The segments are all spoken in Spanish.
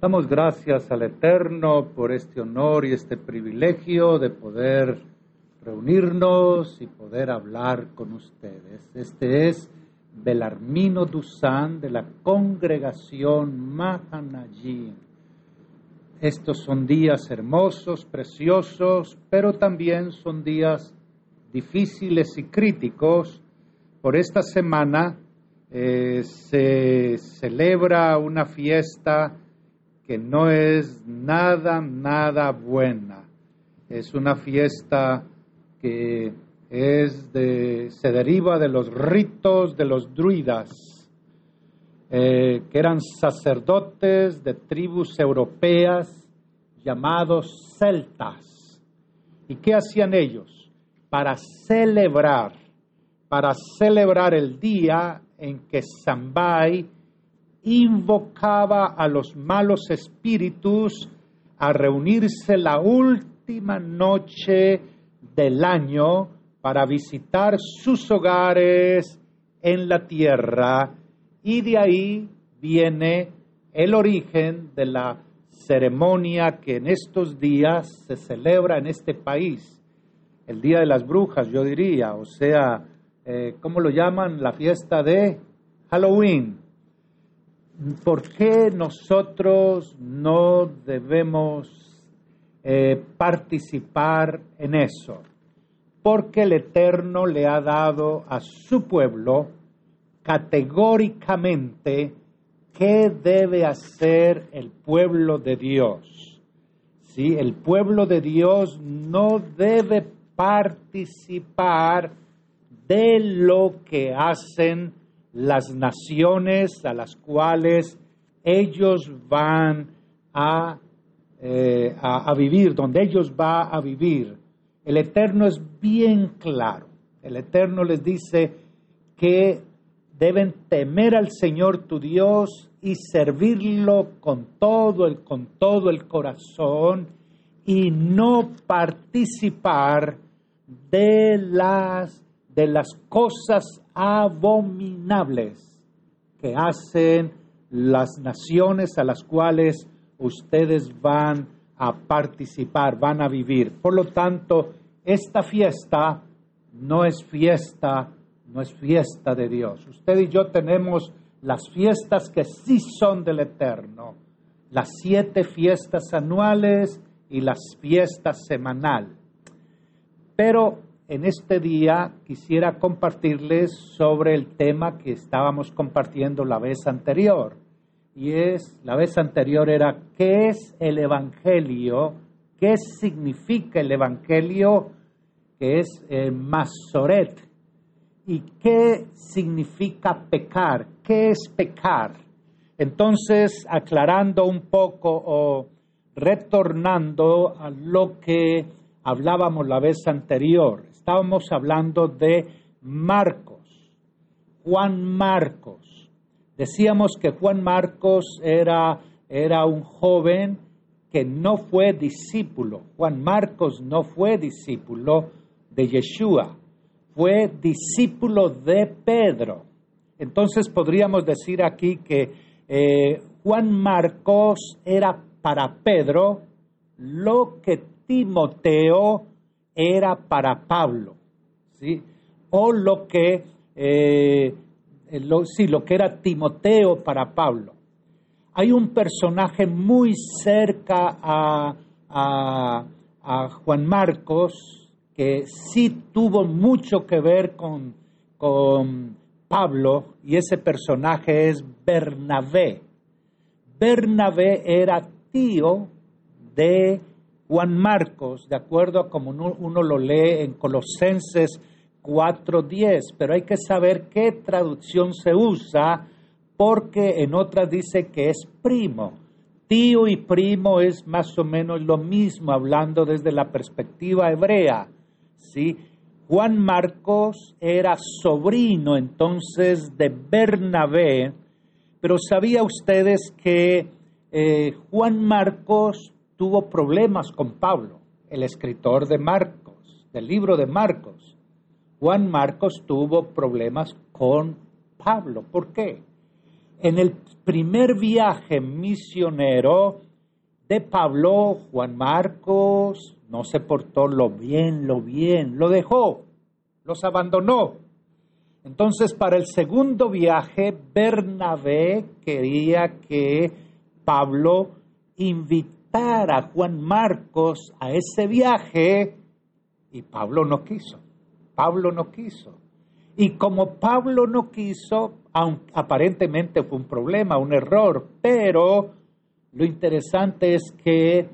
Damos gracias al Eterno por este honor y este privilegio de poder reunirnos y poder hablar con ustedes. Este es Belarmino Dusan de la congregación Mahanajin. Estos son días hermosos, preciosos, pero también son días difíciles y críticos. Por esta semana eh, se celebra una fiesta que no es nada, nada buena. Es una fiesta que es de, se deriva de los ritos de los druidas, eh, que eran sacerdotes de tribus europeas llamados celtas. ¿Y qué hacían ellos? Para celebrar, para celebrar el día en que Sambai invocaba a los malos espíritus a reunirse la última noche del año para visitar sus hogares en la tierra y de ahí viene el origen de la ceremonia que en estos días se celebra en este país, el Día de las Brujas, yo diría, o sea, eh, ¿cómo lo llaman? La fiesta de Halloween. ¿Por qué nosotros no debemos eh, participar en eso? Porque el Eterno le ha dado a su pueblo categóricamente qué debe hacer el pueblo de Dios. ¿Sí? El pueblo de Dios no debe participar de lo que hacen las naciones a las cuales ellos van eh, a, a, vivir, donde ellos van a vivir. El Eterno es bien claro. El Eterno les dice que deben temer al Señor tu Dios y servirlo con todo el, con todo el corazón y no participar de las, de las cosas abominables que hacen las naciones a las cuales ustedes van a participar, van a vivir. Por lo tanto, esta fiesta no es fiesta, no es fiesta de Dios. Usted y yo tenemos las fiestas que sí son del Eterno, las siete fiestas anuales y las fiestas semanal. Pero en este día quisiera compartirles sobre el tema que estábamos compartiendo la vez anterior. Y es, la vez anterior era, ¿qué es el Evangelio? ¿Qué significa el Evangelio? Que es el Masoret. ¿Y qué significa pecar? ¿Qué es pecar? Entonces, aclarando un poco o retornando a lo que hablábamos la vez anterior, estábamos hablando de Marcos, Juan Marcos. Decíamos que Juan Marcos era, era un joven que no fue discípulo. Juan Marcos no fue discípulo de Yeshua, fue discípulo de Pedro. Entonces podríamos decir aquí que eh, Juan Marcos era para Pedro lo que Timoteo era para Pablo, ¿sí? O lo que, eh, lo, sí, lo que era Timoteo para Pablo. Hay un personaje muy cerca a, a, Juan Marcos que sí tuvo mucho que ver con, con Pablo y ese personaje es Bernabé. Bernabé era tío de Juan Marcos, de acuerdo a como uno, lo lee en Colosenses 4.10, pero hay que saber qué traducción se usa porque en otras dice que es primo. Tío y primo es más o menos lo mismo, hablando desde la perspectiva hebrea. ¿sí? Juan Marcos era sobrino entonces de Bernabé, pero ¿sabía ustedes que eh, Juan Marcos tuvo problemas con Pablo, el escritor de Marcos, del libro de Marcos. Juan Marcos tuvo problemas con Pablo. ¿Por qué? En el primer viaje misionero de Pablo, Juan Marcos no se portó lo bien, lo bien, lo dejó, los abandonó. Entonces, para el segundo viaje, Bernabé quería que Pablo invitara a Juan Marcos a ese viaje y Pablo no quiso. Pablo no quiso. Y como Pablo no quiso, aparentemente fue un problema, un error, pero lo interesante es que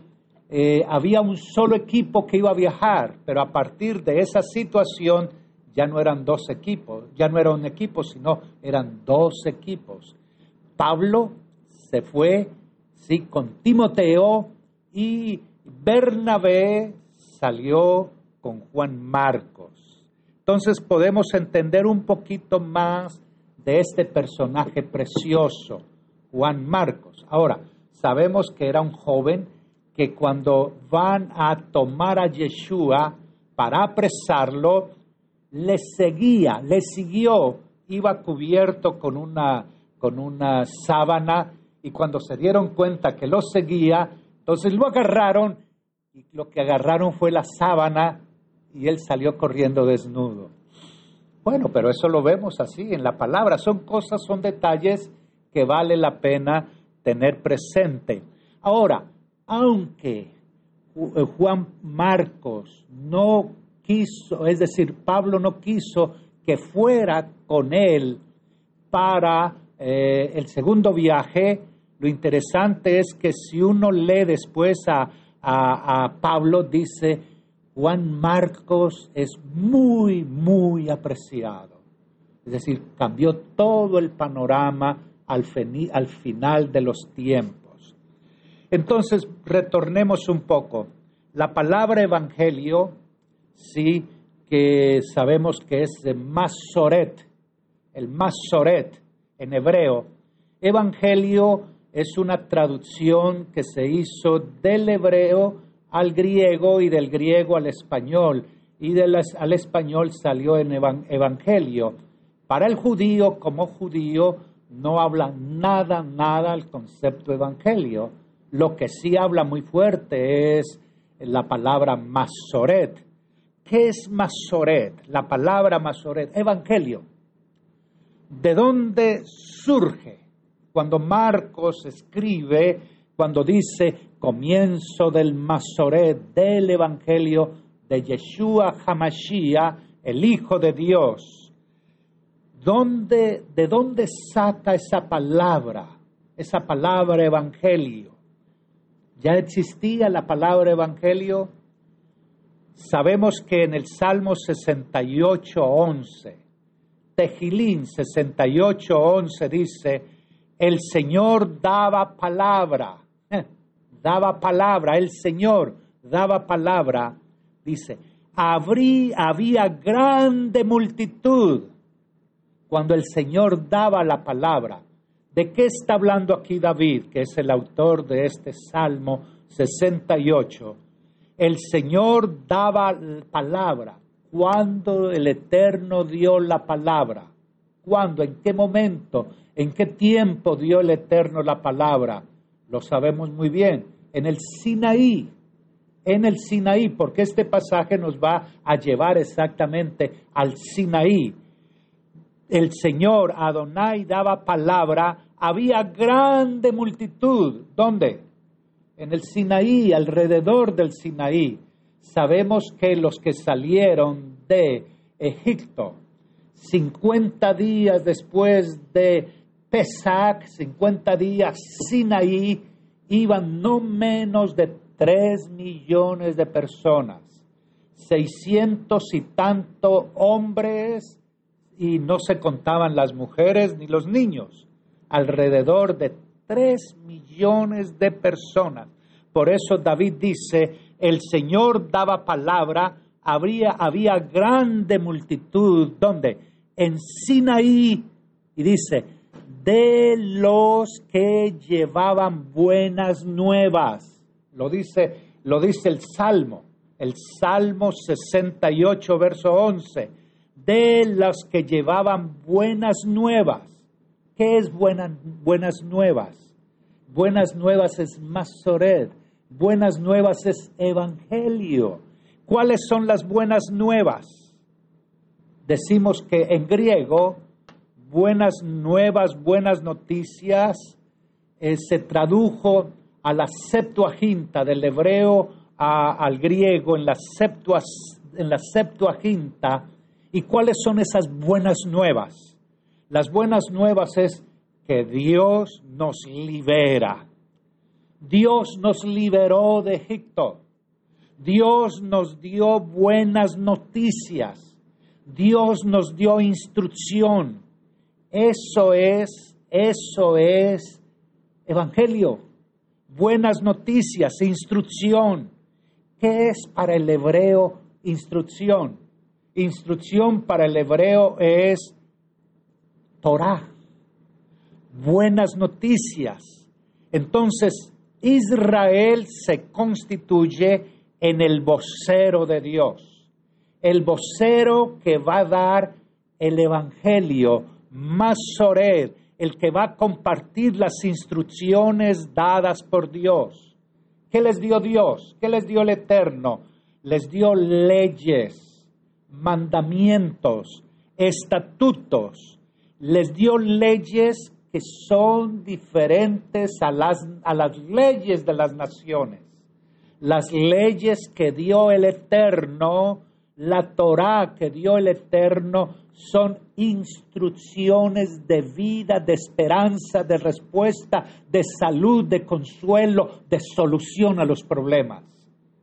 eh, había un solo equipo que iba a viajar, pero a partir de esa situación ya no eran dos equipos, ya no era un equipo, sino eran dos equipos. Pablo se fue, sí, con Timoteo y Bernabé salió con Juan Marcos. Entonces podemos entender un poquito más de este personaje precioso, Juan Marcos. Ahora, sabemos que era un joven que cuando van a tomar a Yeshua para apresarlo, le seguía, le siguió, iba cubierto con una, con una sábana y cuando se dieron cuenta que lo seguía, entonces lo agarraron y lo que agarraron fue la sábana y él salió corriendo desnudo. Bueno, pero eso lo vemos así en la palabra. Son cosas, son detalles que vale la pena tener presente. Ahora, aunque eh, Juan Marcos no quiso, es decir, Pablo no quiso que fuera con él para eh, el segundo viaje, lo interesante es que si uno lee después a, a Pablo, dice, Juan Marcos es muy, muy apreciado. Es decir, cambió todo el panorama al, al final de los tiempos. Entonces, retornemos un poco. La palabra evangelio, sí, que sabemos que es de Masoret, el Masoret en hebreo. Evangelio es una traducción que se hizo del hebreo al griego y del griego al español, y del, al español salió en evangelio. Para el judío, como judío, no habla nada, nada el concepto evangelio. Lo que sí habla muy fuerte es la palabra masoret. ¿Qué es masoret? La palabra masoret, evangelio. ¿De dónde surge? Cuando Marcos escribe, cuando dice comienzo del Masoret, del Evangelio de Yeshua Hamashiach, el Hijo de Dios. ¿Dónde, ¿De dónde saca esa palabra, esa palabra Evangelio? ¿Ya existía la palabra Evangelio? Sabemos que en el Salmo 68, 11, Tejilín 68, 11 dice, el Señor daba palabra daba palabra, el Señor daba palabra, dice, había grande multitud cuando el Señor daba la palabra. ¿De qué está hablando aquí David, que es el autor de este Salmo 68? El Señor daba palabra. ¿Cuándo el Eterno dio la palabra? ¿Cuándo? ¿En qué momento? ¿En qué tiempo dio el Eterno la palabra? Lo sabemos muy bien en el Sinaí, en el Sinaí, porque este pasaje nos va a llevar exactamente al Sinaí. El Señor Adonai daba palabra, había grande multitud. ¿Dónde? En el Sinaí, alrededor del Sinaí. Sabemos que los que salieron de Egipto, 50 días después de Pesach, 50 días Sinaí, iban no menos de tres millones de personas, seiscientos y tanto hombres y no se contaban las mujeres ni los niños, alrededor de tres millones de personas. Por eso David dice, el Señor daba palabra, habría, había grande multitud, ¿dónde? En Sinaí, y dice, de los que llevaban buenas nuevas. Lo dice, lo dice el Salmo, el Salmo 68, verso 11. De los que llevaban buenas nuevas. ¿Qué es buenas nuevas? Buenas nuevas es Masoret. Buenas nuevas es Evangelio. ¿Cuáles son las buenas nuevas? Decimos que en griego, buenas nuevas, buenas noticias, eh, se tradujo a la Septuaginta, del hebreo al griego, en la, en la Septuaginta. ¿Y cuáles son esas buenas nuevas? Las buenas nuevas es que Dios nos libera. Dios nos liberó de Egipto. Dios nos dio buenas noticias. Dios nos dio instrucción. Eso es, eso es evangelio. Buenas noticias, instrucción. ¿Qué es para el hebreo instrucción? Instrucción para el hebreo es Torah buenas noticias. Entonces, Israel se constituye en el vocero de Dios, el vocero que va a dar el Evangelio, Masored, el que va a compartir las instrucciones dadas por Dios. ¿Qué les dio Dios? ¿Qué les dio el Eterno? Les dio leyes, mandamientos, estatutos, les dio leyes que son diferentes a las, a las leyes de las naciones. Las leyes que dio el Eterno, la Torah que dio el Eterno, son instrucciones de vida, de esperanza, de respuesta, de salud, de consuelo, de solución a los problemas.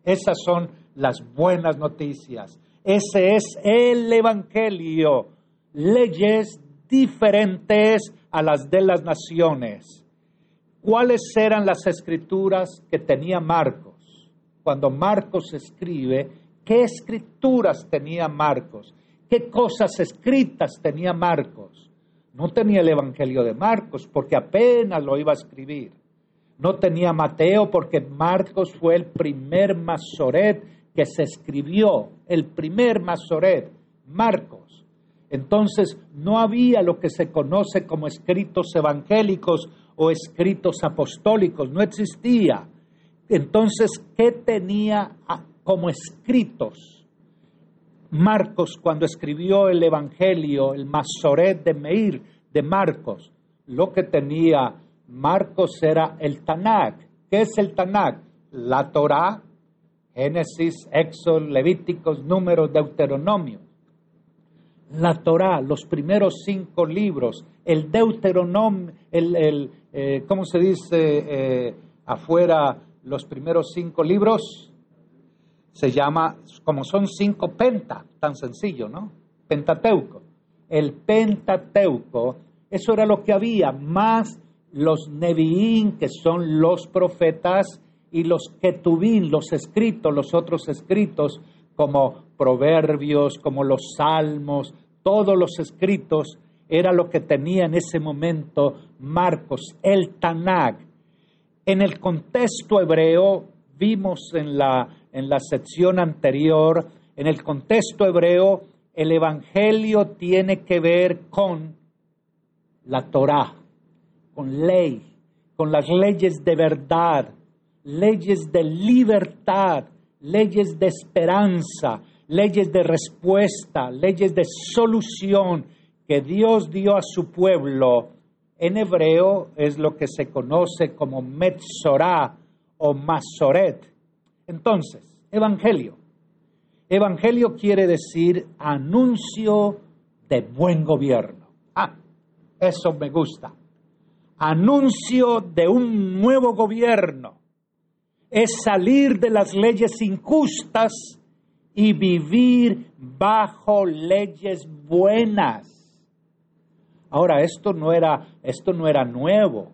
Esas son las buenas noticias. Ese es el Evangelio. Leyes diferentes a las de las naciones. ¿Cuáles eran las escrituras que tenía Marcos? Cuando Marcos escribe, ¿qué escrituras tenía Marcos? ¿Qué cosas escritas tenía Marcos? No tenía el Evangelio de Marcos porque apenas lo iba a escribir. No tenía Mateo porque Marcos fue el primer masoret que se escribió, el primer masoret, Marcos. Entonces no había lo que se conoce como escritos evangélicos o escritos apostólicos, no existía. Entonces, ¿qué tenía como escritos? Marcos, cuando escribió el Evangelio, el Masoret de Meir de Marcos, lo que tenía Marcos era el Tanakh. ¿Qué es el Tanakh? La Torah, Génesis, Éxodo, Levíticos, Números, Deuteronomio la Torá, los primeros cinco libros, el Deuteronomio, el, eh, ¿cómo se dice eh, afuera los primeros cinco libros? Se llama, como son cinco penta, tan sencillo, ¿no? Pentateuco. El Pentateuco, eso era lo que había, más los Neviín, que son los profetas, y los Ketubín, los escritos, los otros escritos, como proverbios, como los salmos, todos los escritos, era lo que tenía en ese momento Marcos, el Tanakh. En el contexto hebreo, vimos en la, en la sección anterior, en el contexto hebreo, el Evangelio tiene que ver con la Torah, con ley, con las leyes de verdad, leyes de libertad, leyes de esperanza, leyes de respuesta, leyes de solución que Dios dio a su pueblo. En hebreo es lo que se conoce como Metzorah o Masoret. Entonces, Evangelio. Evangelio quiere decir anuncio de buen gobierno. Ah, eso me gusta. Anuncio de un nuevo gobierno. Es salir de las leyes injustas y vivir bajo leyes buenas. Ahora, esto no era, esto no era nuevo,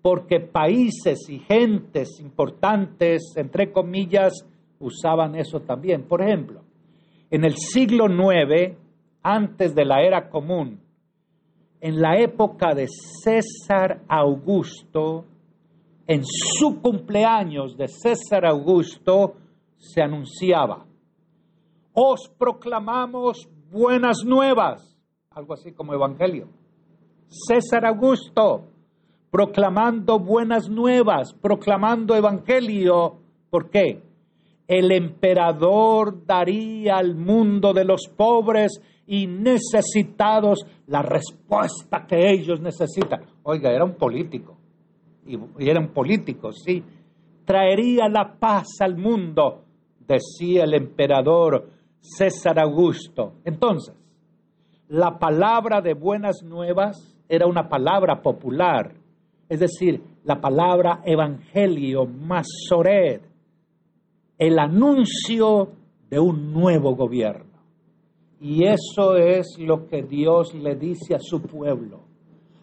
porque países y gentes importantes, entre comillas, usaban eso también. Por ejemplo, en el siglo IX, antes de la era común, en la época de César Augusto, en su cumpleaños de César Augusto, se anunciaba, os proclamamos buenas nuevas, algo así como evangelio. César Augusto, proclamando buenas nuevas, proclamando evangelio. ¿Por qué? El emperador daría al mundo de los pobres y necesitados la respuesta que ellos necesitan. Oiga, era un político, y, era un político, sí. Traería la paz al mundo, decía el emperador César Augusto. Entonces, la palabra de buenas nuevas era una palabra popular, es decir, la palabra evangelio, masoret, el anuncio de un nuevo gobierno. Y eso es lo que Dios le dice a su pueblo.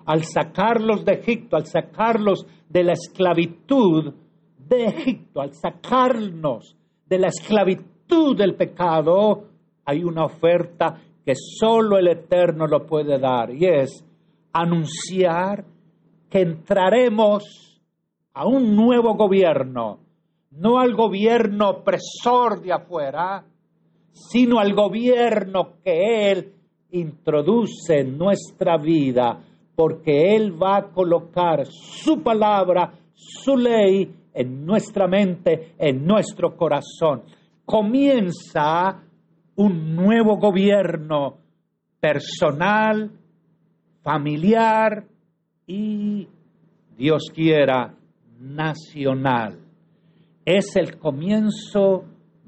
Al sacarlos de Egipto, al sacarlos de la esclavitud de Egipto, al sacarnos de la esclavitud del pecado, hay una oferta que solo el Eterno lo puede dar y es anunciar que entraremos a un nuevo gobierno, no al gobierno opresor de afuera, sino al gobierno que Él introduce en nuestra vida, porque Él va a colocar su palabra, su ley en nuestra mente, en nuestro corazón. Comienza un nuevo gobierno personal, familiar y, Dios quiera, nacional. Es el comienzo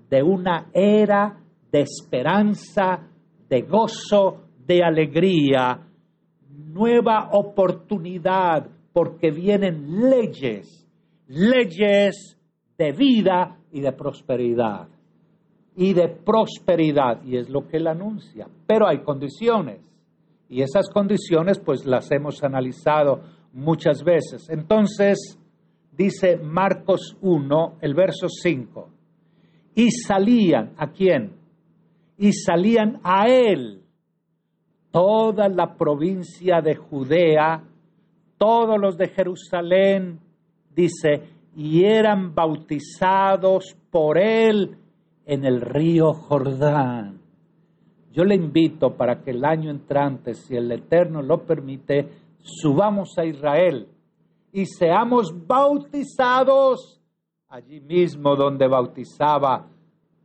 de una era de esperanza, de gozo, de alegría, nueva oportunidad, porque vienen leyes, leyes de vida y de prosperidad y de prosperidad, y es lo que él anuncia. Pero hay condiciones, y esas condiciones pues las hemos analizado muchas veces. Entonces, dice Marcos 1, el verso 5, y salían, ¿a quién? Y salían a él toda la provincia de Judea, todos los de Jerusalén, dice, y eran bautizados por él en el río Jordán. Yo le invito para que el año entrante, si el Eterno lo permite, subamos a Israel y seamos bautizados allí mismo donde bautizaba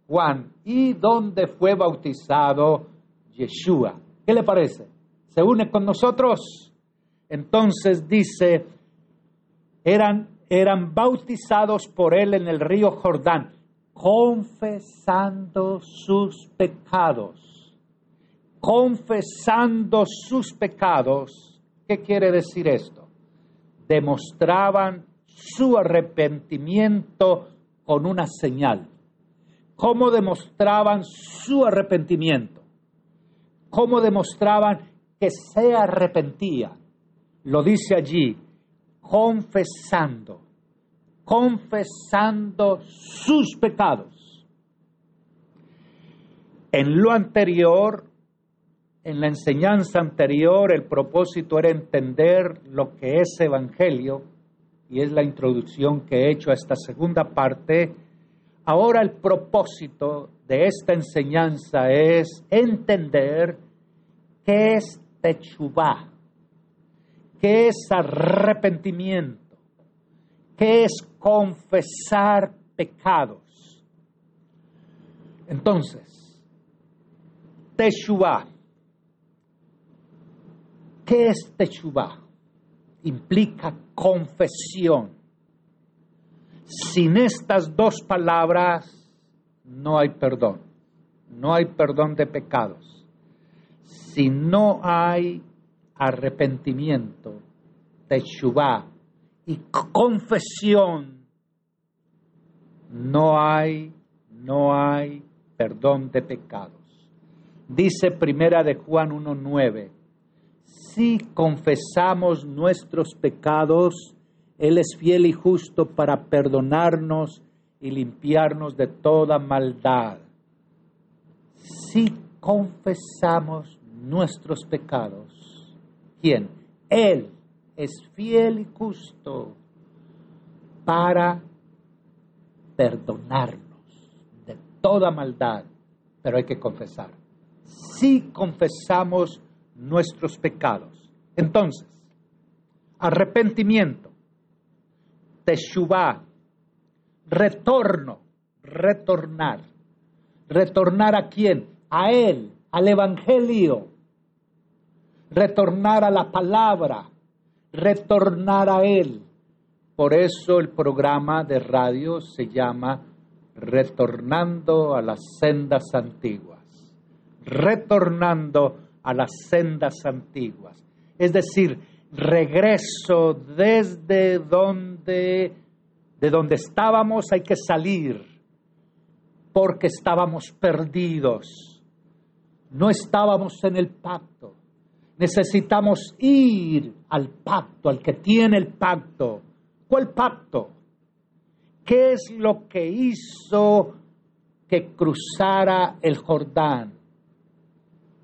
Juan y donde fue bautizado Yeshua. ¿Qué le parece? ¿Se une con nosotros? Entonces dice, eran, eran bautizados por él en el río Jordán confesando sus pecados. Confesando sus pecados. ¿Qué quiere decir esto? Demostraban su arrepentimiento con una señal. ¿Cómo demostraban su arrepentimiento? ¿Cómo demostraban que se arrepentían? Lo dice allí, confesando confesando sus pecados. En lo anterior, en la enseñanza anterior, el propósito era entender lo que es Evangelio, y es la introducción que he hecho a esta segunda parte. Ahora el propósito de esta enseñanza es entender qué es Techubá, qué es arrepentimiento ¿Qué es confesar pecados? Entonces, Teshuvah. ¿Qué es Teshuvah? Implica confesión. Sin estas dos palabras no hay perdón. No hay perdón de pecados. Si no hay arrepentimiento, Teshuvah, y confesión, no hay, no hay perdón de pecados. Dice Primera de Juan 1.9, si confesamos nuestros pecados, Él es fiel y justo para perdonarnos y limpiarnos de toda maldad. Si confesamos nuestros pecados, ¿quién? Él es fiel y justo para perdonarnos de toda maldad, pero hay que confesar. Si confesamos nuestros pecados, Entonces, arrepentimiento, teshuvah, retorno, retornar. ¿Retornar a quién? A Él, al Evangelio. Retornar a la palabra, retornar a Él. Por eso el programa de radio se llama Retornando a las sendas antiguas. Retornando a las sendas antiguas. Es decir, regreso desde donde de donde estábamos hay que salir porque estábamos perdidos. No estábamos en el pacto. Necesitamos ir al pacto, al que tiene el pacto. ¿Cuál pacto? ¿Qué es lo que hizo que cruzara el Jordán?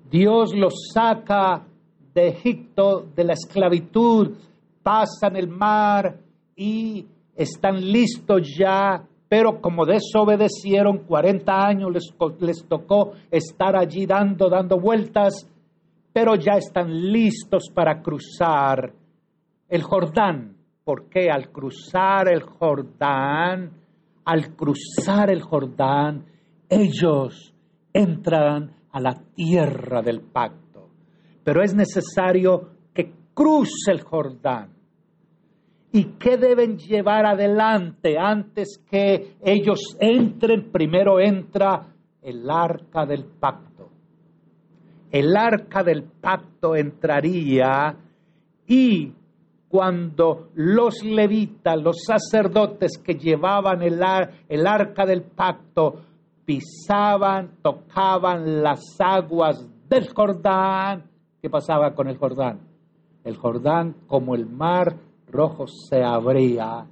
Dios los saca de Egipto, de la esclavitud, pasan el mar y están listos ya, pero como desobedecieron 40 años, les, tocó estar allí dando, dando vueltas, pero ya están listos para cruzar el Jordán. Porque al cruzar el Jordán, al cruzar el Jordán, ellos entran a la tierra del pacto. Pero es necesario que cruce el Jordán y qué deben llevar adelante antes que ellos entren. Primero entra el arca del pacto. El arca del pacto entraría y cuando los levitas, los sacerdotes que llevaban el, arca del pacto, pisaban, tocaban las aguas del Jordán, ¿qué pasaba con el Jordán? El Jordán, como el mar, rojo se abría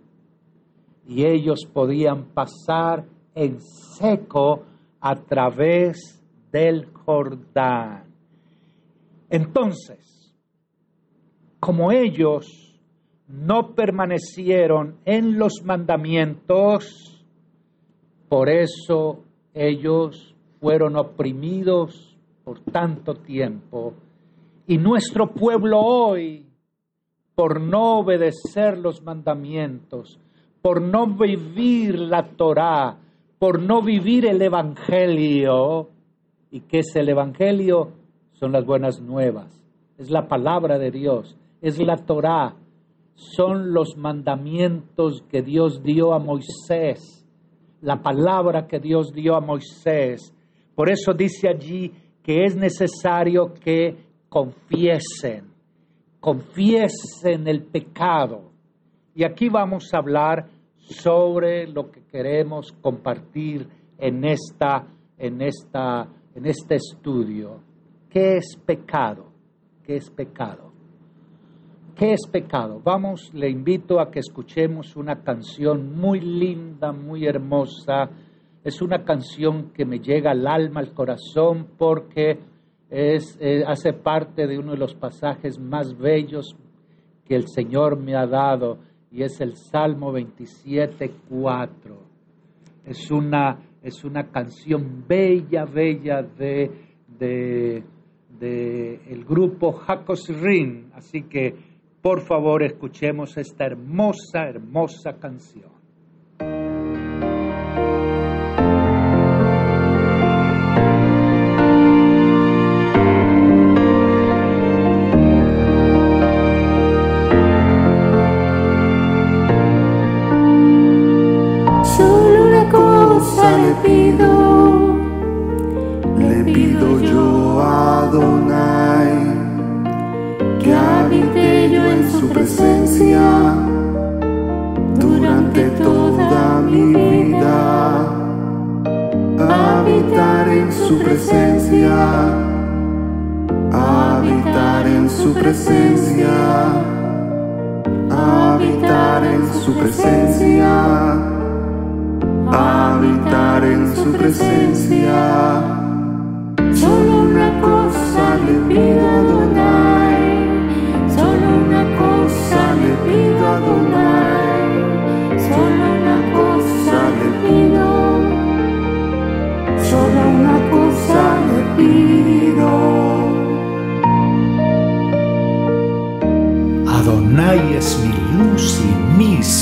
y ellos podían pasar en seco a través del Jordán. Entonces, como ellos no permanecieron en los mandamientos, por eso ellos fueron oprimidos por tanto tiempo. Y nuestro pueblo hoy por no obedecer los mandamientos, por no vivir la Torá, por no vivir el Evangelio. ¿Y qué es el Evangelio? Son las buenas nuevas, es la palabra de Dios, es la Torá, son los mandamientos que Dios dio a Moisés, la palabra que Dios dio a Moisés. Por eso dice allí que es necesario que confiesen confiesen el pecado. Y aquí vamos a hablar sobre lo que queremos compartir en, esta, en, esta, en este estudio. ¿Qué es pecado? ¿Qué es pecado? ¿Qué es pecado? Vamos, le invito a que escuchemos una canción muy linda, muy hermosa. Es una canción que me llega al alma, al corazón, porque es, eh, hace parte de uno de los pasajes más bellos que el Señor me ha dado y es el Salmo 27, 4. Es una, es una canción bella, bella de, de, de el grupo Jacos Rin. Así que por favor escuchemos esta hermosa, hermosa canción.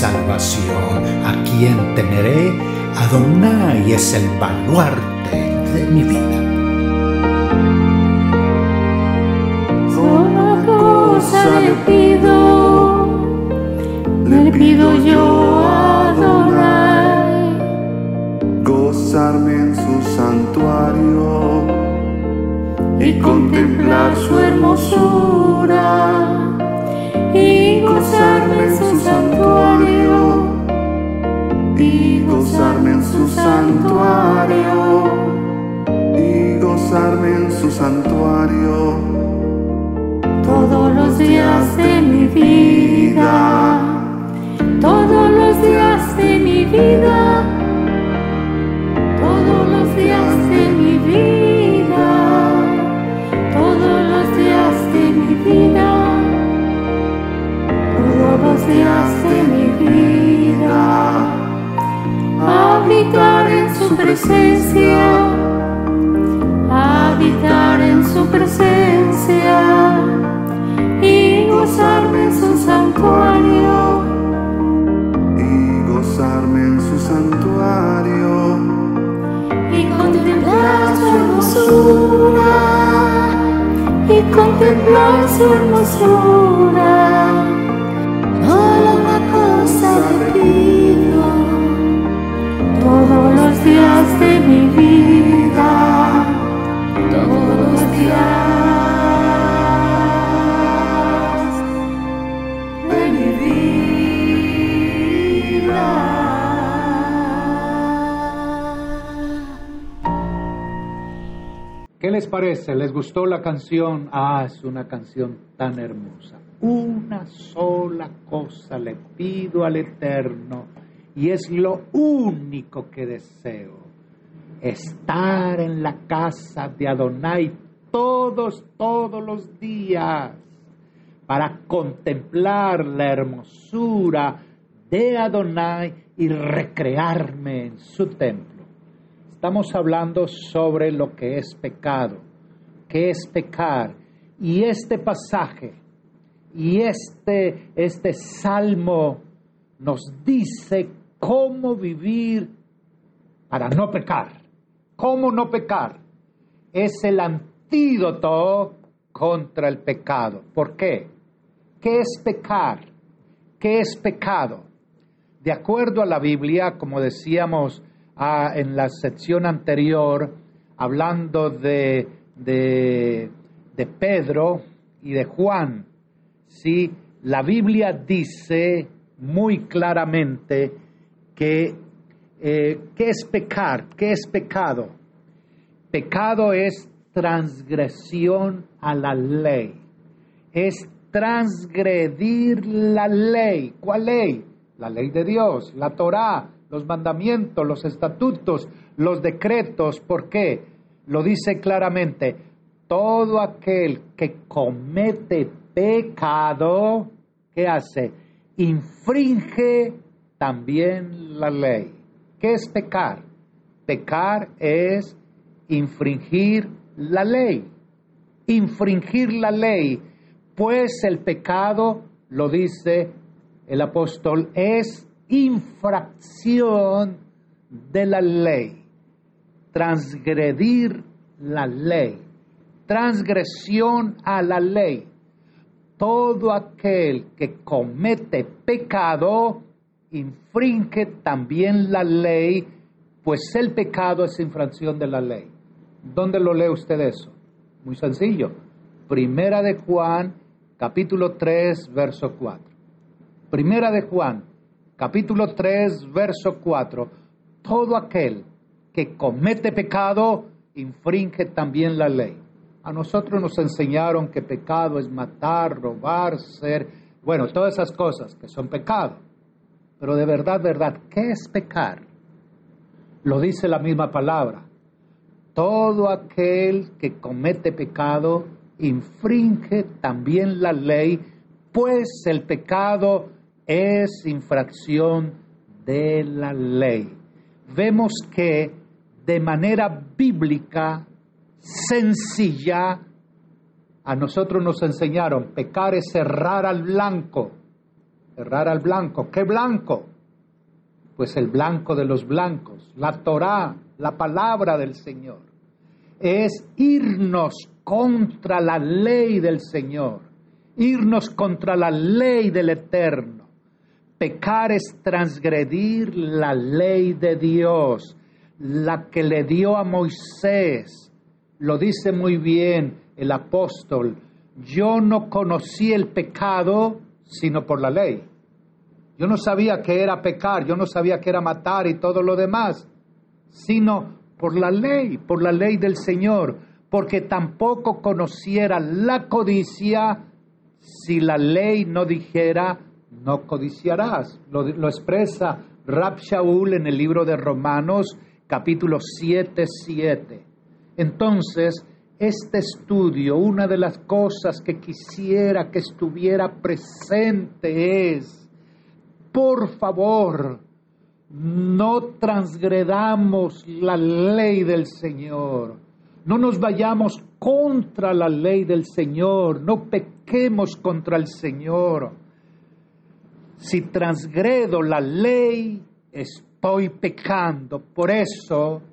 Salvación. ¿A quién temeré? Adonai es el baluarte de mi vida. Una cosa le pido, le pido yo a Adonai, gozarme en su santuario y contemplar su hermosura y gozarme en su santuario y gozarme en su santuario y gozarme en su santuario todos los días de mi vida todos los días de mi vida todos los días de mi vida todos los días de mi vida los días de mi vida. Habitar en su presencia, habitar en su presencia y gozarme en su santuario. Y gozarme en su santuario. Y contemplar su hermosura. Y contemplar su hermosura 13, les gustó la canción, ah, es una canción tan hermosa. Una sola cosa le pido al Eterno y es lo único que deseo, estar en la casa de Adonai todos, todos los días para contemplar la hermosura de Adonai y recrearme en su templo. Estamos hablando sobre lo que es pecado qué es pecar, y este pasaje y este, este salmo nos dice cómo vivir para no pecar. ¿Cómo no pecar? Es el antídoto contra el pecado. ¿Por qué? ¿Qué es pecar? ¿Qué es pecado? De acuerdo a la Biblia, como decíamos ah, en la sección anterior, hablando de, de, de Pedro y de Juan, ¿sí? La Biblia dice muy claramente que eh, ¿qué es pecar? ¿Qué es pecado? Pecado es transgresión a la ley. Es transgredir la ley. ¿Cuál ley? La ley de Dios, la Torá, los mandamientos, los estatutos, los decretos. ¿Por qué? Lo dice claramente. Todo aquel que comete pecado, ¿qué hace? Infringe también la ley. ¿Qué es pecar? Pecar es infringir la ley. Infringir la ley, pues el pecado, lo dice el apóstol, es infracción de la ley. Transgredir la ley. Transgresión a la ley todo aquel que comete pecado infringe también la ley, pues el pecado es infracción de la ley. ¿Dónde lo lee usted eso? Muy sencillo. Primera de Juan, capítulo 3, verso 4. Primera de Juan, capítulo 3, verso 4. Todo aquel que comete pecado infringe también la ley. A nosotros nos enseñaron que pecado es matar, robar, ser, bueno, todas esas cosas que son pecado. Pero de verdad, verdad, ¿qué es pecar? Lo dice la misma palabra. Todo aquel que comete pecado infringe también la ley, pues el pecado es infracción de la ley. Vemos que de manera bíblica sencilla. A nosotros nos enseñaron, pecar es cerrar al blanco. Errar al blanco. ¿Qué blanco? Pues el blanco de los blancos, la Torá, la palabra del Señor. Es irnos contra la ley del Señor, irnos contra la ley del Eterno. Pecar es transgredir la ley de Dios, la que le dio a Moisés. Lo dice muy bien el apóstol. Yo no conocí el pecado sino por la ley. Yo no sabía que era pecar, yo no sabía que era matar y todo lo demás, sino por la ley, por la ley del Señor, porque tampoco conociera la codicia si la ley no dijera no codiciarás. Lo, expresa Rab Shaul en el libro de Romanos capítulo 7, 7. Entonces, este estudio, una de las cosas que quisiera que estuviera presente es, por favor, no transgredamos la ley del Señor, no nos vayamos contra la ley del Señor, no pequemos contra el Señor. Si transgredo la ley, estoy pecando. Por eso,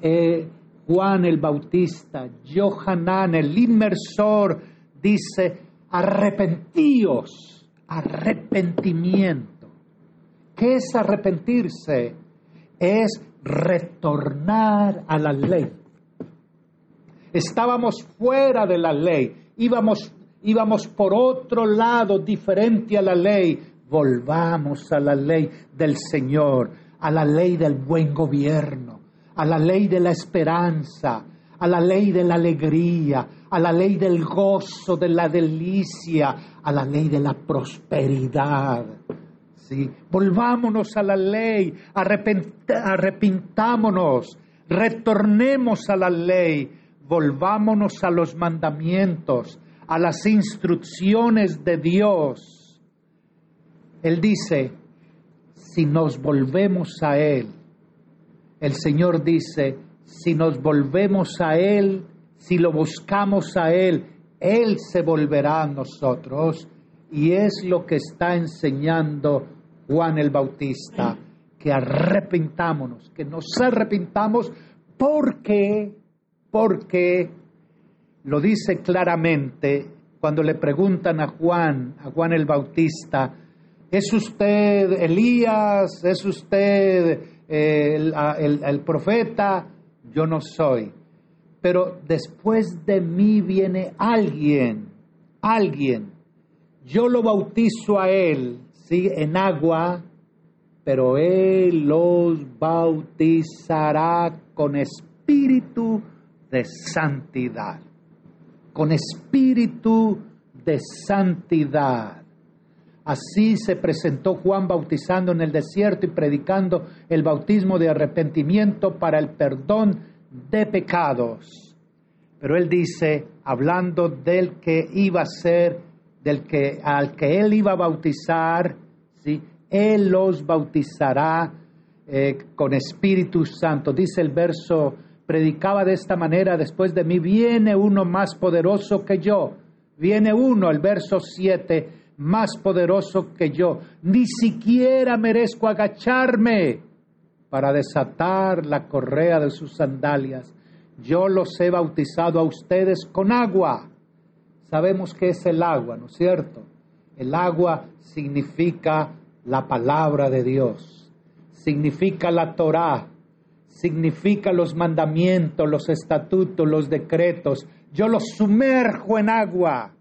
eh, Juan el Bautista, Johanan, el inmersor, dice, arrepentíos, arrepentimiento. ¿Qué es arrepentirse? Es retornar a la ley. Estábamos fuera de la ley, íbamos, íbamos por otro lado diferente a la ley. Volvamos a la ley del Señor, a la ley del buen gobierno, a la ley de la esperanza, a la ley de la alegría, a la ley del gozo, de la delicia, a la ley de la prosperidad. ¿Sí? Volvámonos a la ley, arrepintámonos, retornemos a la ley, volvámonos a los mandamientos, a las instrucciones de Dios. Él dice, si nos volvemos a Él, el Señor dice, si nos volvemos a Él, si lo buscamos a Él, Él se volverá a nosotros. Y es lo que está enseñando Juan el Bautista, que arrepintámonos, que nos arrepintamos porque, porque lo dice claramente cuando le preguntan a Juan, a Juan el Bautista, ¿es usted Elías? ¿Es usted eh, el, el, el profeta? Yo no soy. Pero después de mí viene alguien, alguien. Yo lo bautizo a él, ¿sí? En agua, pero él los bautizará con espíritu de santidad. Con espíritu de santidad. Así se presentó Juan bautizando en el desierto y predicando el bautismo de arrepentimiento para el perdón de pecados. Pero él dice, hablando del que iba a ser, del que al que él iba a bautizar, ¿sí? él los bautizará eh, con Espíritu Santo. Dice el verso, predicaba de esta manera, después de mí viene uno más poderoso que yo. Viene uno, el verso 7, más poderoso que yo. Ni siquiera merezco agacharme para desatar la correa de sus sandalias. Yo los he bautizado a ustedes con agua. Sabemos que es el agua, ¿no es cierto? El agua significa la palabra de Dios, significa la Torá, significa los mandamientos, los estatutos, los decretos. Yo los sumerjo en agua,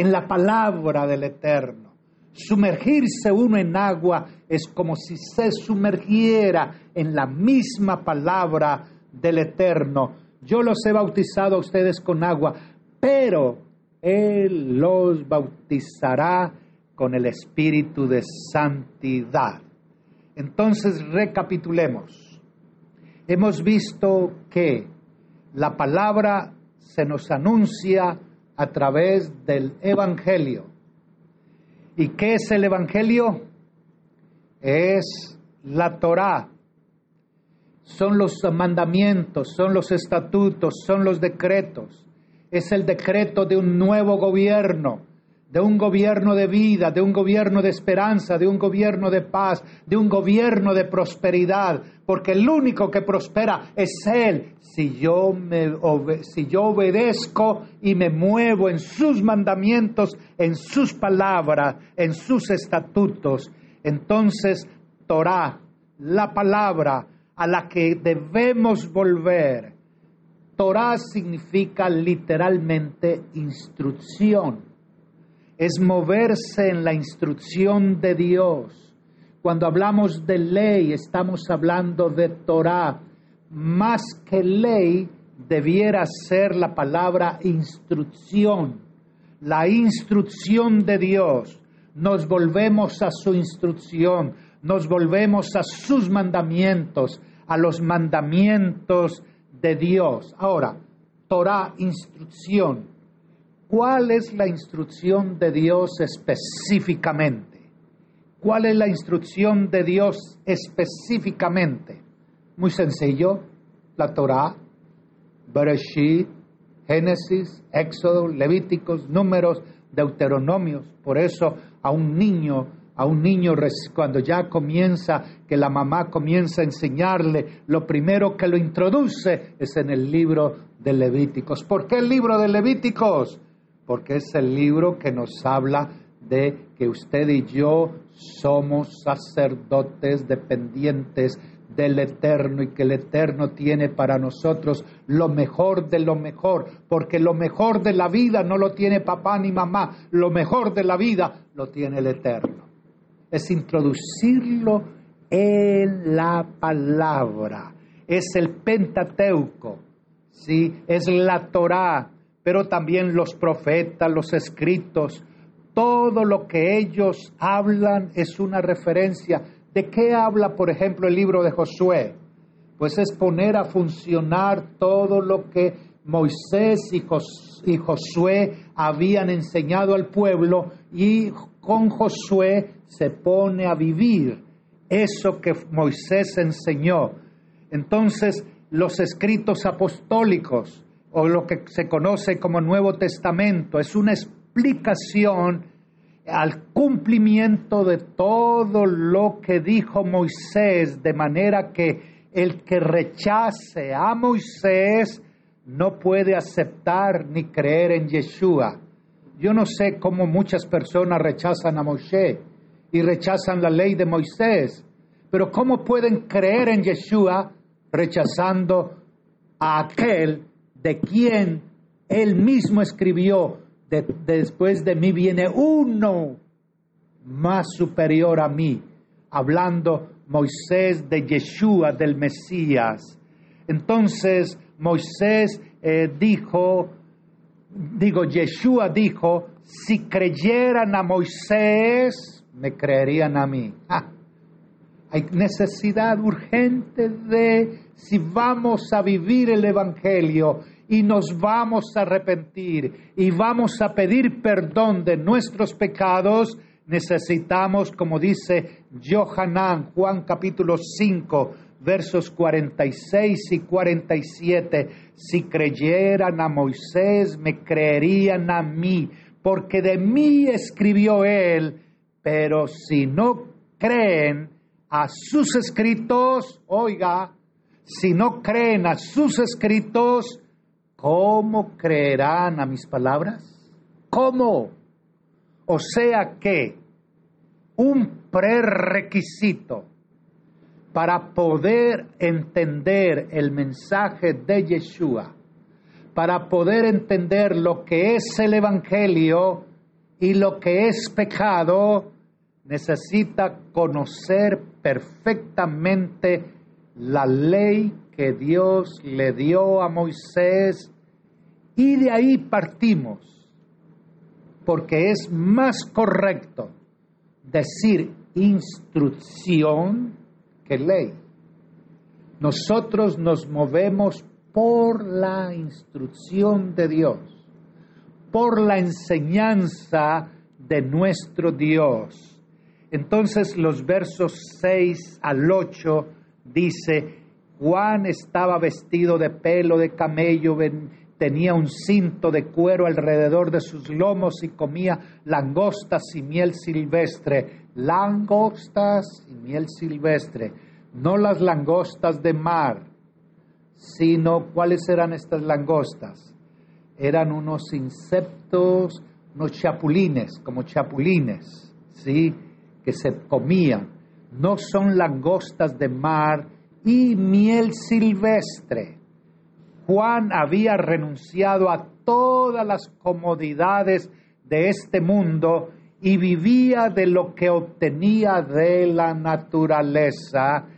en la palabra del Eterno. Sumergirse uno en agua es como si se sumergiera en la misma palabra del Eterno. Yo los he bautizado a ustedes con agua, pero Él los bautizará con el Espíritu de santidad. Entonces recapitulemos. Hemos visto que la palabra se nos anuncia a través del Evangelio. ¿Y qué es el Evangelio? Es la Torá. Son los mandamientos, son los estatutos, son los decretos. Es el decreto de un nuevo gobierno, de un gobierno de vida, de un gobierno de esperanza, de un gobierno de paz, de un gobierno de prosperidad, porque el único que prospera es Él. Si yo, me si yo obedezco y me muevo en sus mandamientos, en sus palabras, en sus estatutos, entonces Torah, la palabra a la que debemos volver, Torah significa literalmente instrucción es moverse en la instrucción de Dios. Cuando hablamos de ley, estamos hablando de Torah. Más que ley, debiera ser la palabra instrucción. La instrucción de Dios. Nos volvemos a su instrucción, nos volvemos a sus mandamientos, a los mandamientos de Dios. Ahora, Torah, instrucción. ¿Cuál es la instrucción de Dios específicamente? ¿Cuál es la instrucción de Dios específicamente? Muy sencillo, la Torah, Bereshit, Génesis, Éxodo, Levíticos, Números, Deuteronomios. Por eso a un niño, a un niño cuando ya comienza, que la mamá comienza a enseñarle, lo primero que lo introduce es en el libro de Levíticos. ¿Por qué el libro de Levíticos? Porque es el libro que nos habla de que usted y yo somos sacerdotes dependientes del Eterno y que el Eterno tiene para nosotros lo mejor de lo mejor, porque lo mejor de la vida no lo tiene papá ni mamá, lo mejor de la vida lo tiene el Eterno. Es introducirlo en la palabra, es el Pentateuco, ¿sí? es la Torá, pero también los profetas, los escritos, todo lo que ellos hablan es una referencia. ¿De qué habla, por ejemplo, el libro de Josué? Pues es poner a funcionar todo lo que Moisés y, Josué habían enseñado al pueblo y con Josué se pone a vivir eso que Moisés enseñó. Entonces, los escritos apostólicos, o lo que se conoce como Nuevo Testamento. Es una explicación al cumplimiento de todo lo que dijo Moisés, de manera que el que rechace a Moisés no puede aceptar ni creer en Yeshua. Yo no sé cómo muchas personas rechazan a Moisés y rechazan la ley de Moisés, pero ¿cómo pueden creer en Yeshua rechazando a aquel de quien él mismo escribió, después de mí viene uno más superior a mí, hablando Moisés de Yeshua, del Mesías. Entonces Moisés eh, dijo, digo, Yeshua dijo, si creyeran a Moisés, me creerían a mí. Ah, hay necesidad urgente de si vamos a vivir el Evangelio y nos vamos a arrepentir y vamos a pedir perdón de nuestros pecados, necesitamos, como dice Johanán, Juan capítulo 5, versos 46 y 47, si creyeran a Moisés, me creerían a mí, porque de mí escribió él, pero si no creen a sus escritos, oiga, si no creen a sus escritos, ¿cómo creerán a mis palabras? ¿Cómo? O sea que un prerequisito para poder entender el mensaje de Yeshua, para poder entender lo que es el Evangelio y lo que es pecado, necesita conocer perfectamente la ley que Dios le dio a Moisés y de ahí partimos, porque es más correcto decir instrucción que ley. Nosotros nos movemos por la instrucción de Dios, por la enseñanza de nuestro Dios. Entonces los versos 6 al 8 dice, Juan estaba vestido de pelo de camello, tenía un cinto de cuero alrededor de sus lomos y comía langostas y miel silvestre. Langostas y miel silvestre. No las langostas de mar, sino cuáles eran estas langostas. Eran unos insectos, unos chapulines, como chapulines, ¿sí? Que se comían. No son langostas de mar y miel silvestre Juan había renunciado a todas las comodidades de este mundo y vivía de lo que obtenía de la naturaleza.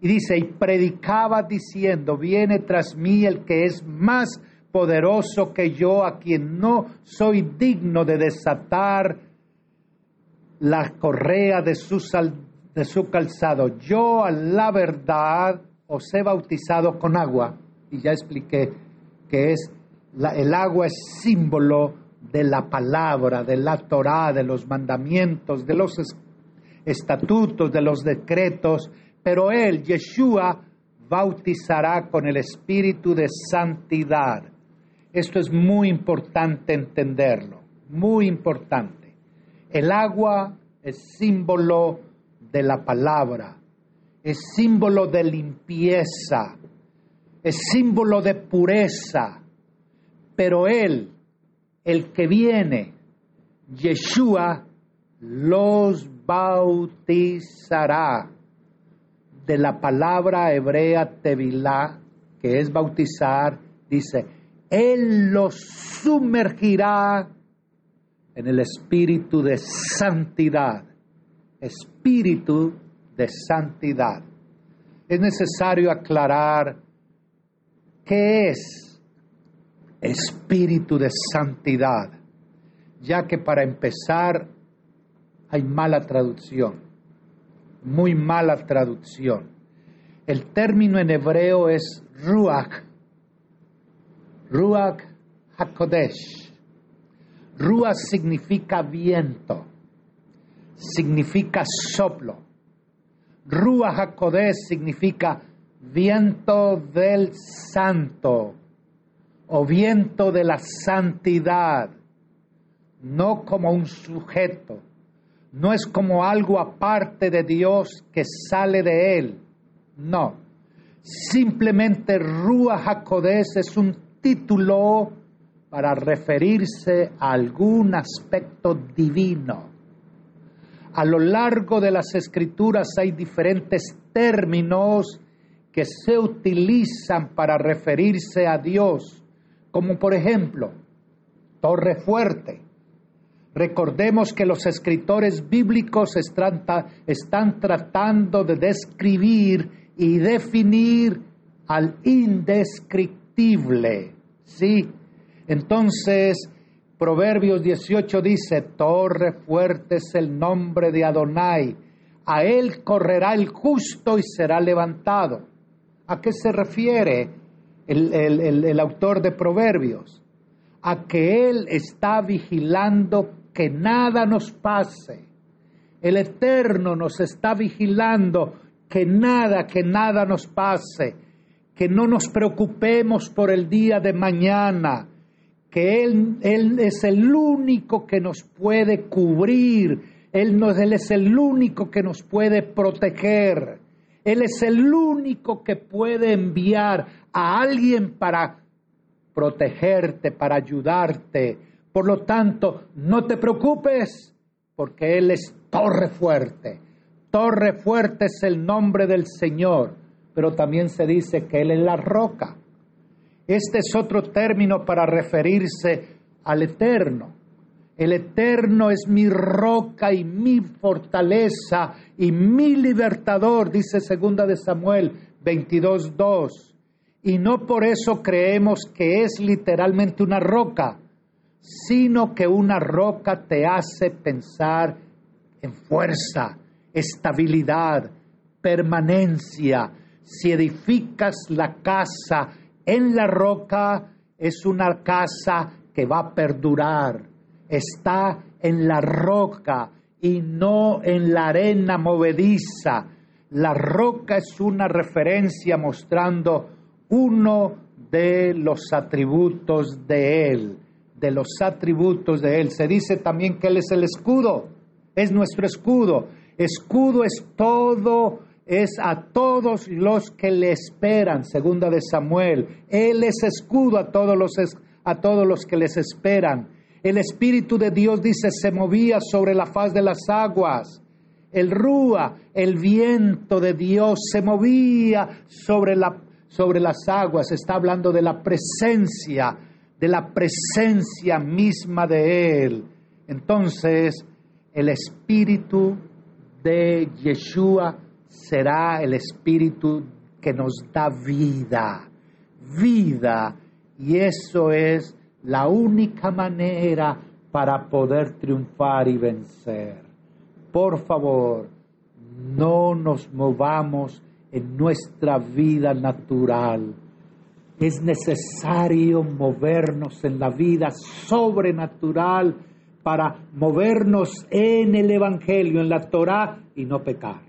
Y dice, y predicaba diciendo, viene tras mí el que es más poderoso que yo, a quien no soy digno de desatar la correa de su, de su calzado. Yo a la verdad os he bautizado con agua y ya expliqué que es el agua es símbolo de la palabra, de la Torá, de los mandamientos, de los estatutos, de los decretos, pero él, Yeshua, bautizará con el espíritu de santidad. Esto es muy importante entenderlo, muy importante. El agua es símbolo de la palabra, es símbolo de limpieza, es símbolo de pureza, pero Él, el que viene, Yeshua, los bautizará. De la palabra hebrea tevilá, que es bautizar, dice, Él los sumergirá en el espíritu de santidad, espíritu de santidad. Es necesario aclarar ¿Qué es espíritu de santidad? Ya que para empezar hay mala traducción, muy mala traducción. El término en hebreo es ruach, ruach hakodesh. Ruach significa viento, significa soplo. Ruach hakodesh significa viento del santo o viento de la santidad, no como un sujeto, no es como algo aparte de Dios que sale de él, no. Simplemente Ruach HaKodesh es un título para referirse a algún aspecto divino. A lo largo de las escrituras hay diferentes términos que se utilizan para referirse a Dios, como por ejemplo, torre fuerte. Recordemos que los escritores bíblicos están, tratando de describir y definir al indescriptible. ¿Sí? Entonces, Proverbios 18 dice, Torre fuerte es el nombre de Adonai, a él correrá el justo y será levantado. ¿A qué se refiere el, autor de Proverbios? A que Él está vigilando que nada nos pase. El Eterno nos está vigilando que nada, que nada nos pase, que no nos preocupemos por el día de mañana, que Él, es el único que nos puede cubrir, él es el único que nos puede proteger. Él es el único que puede enviar a alguien para protegerte, para ayudarte. Por lo tanto, no te preocupes, porque Él es torre fuerte. Torre fuerte es el nombre del Señor, pero también se dice que Él es la roca. Este es otro término para referirse al Eterno. El Eterno es mi roca y mi fortaleza y mi libertador, dice segunda de Samuel 22.2. Y no por eso creemos que es literalmente una roca, sino que una roca te hace pensar en fuerza, estabilidad, permanencia. Si edificas la casa en la roca, es una casa que va a perdurar está en la roca y no en la arena movediza. La roca es una referencia mostrando uno de los atributos de Él, de los atributos de Él. Se dice también que Él es el escudo, es nuestro escudo. Escudo es todo, es a todos los que le esperan, segunda de Samuel. Él es escudo a todos los, a todos los que les esperan. El Espíritu de Dios dice, se movía sobre la faz de las aguas. El rúa, el viento de Dios, se movía sobre, la, sobre las aguas. Está hablando de la presencia, de la presencia misma de Él. Entonces, el Espíritu de Yeshua será el Espíritu que nos da vida. Vida. Y eso es la única manera para poder triunfar y vencer. Por favor, no nos movamos en nuestra vida natural. Es necesario movernos en la vida sobrenatural para movernos en el Evangelio, en la Torah y no pecar,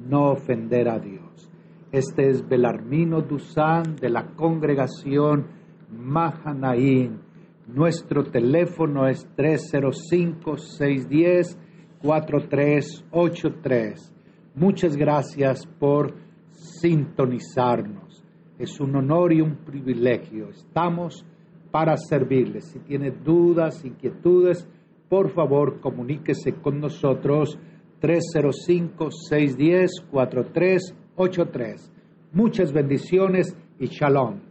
no ofender a Dios. Este es Belarmino Dusan de la congregación Mahanaim nuestro teléfono es 305-610-4383. Muchas gracias por sintonizarnos. Es un honor y un privilegio. Estamos para servirles. Si tiene dudas, inquietudes, por favor comuníquese con nosotros 305-610-4383. Muchas bendiciones y shalom.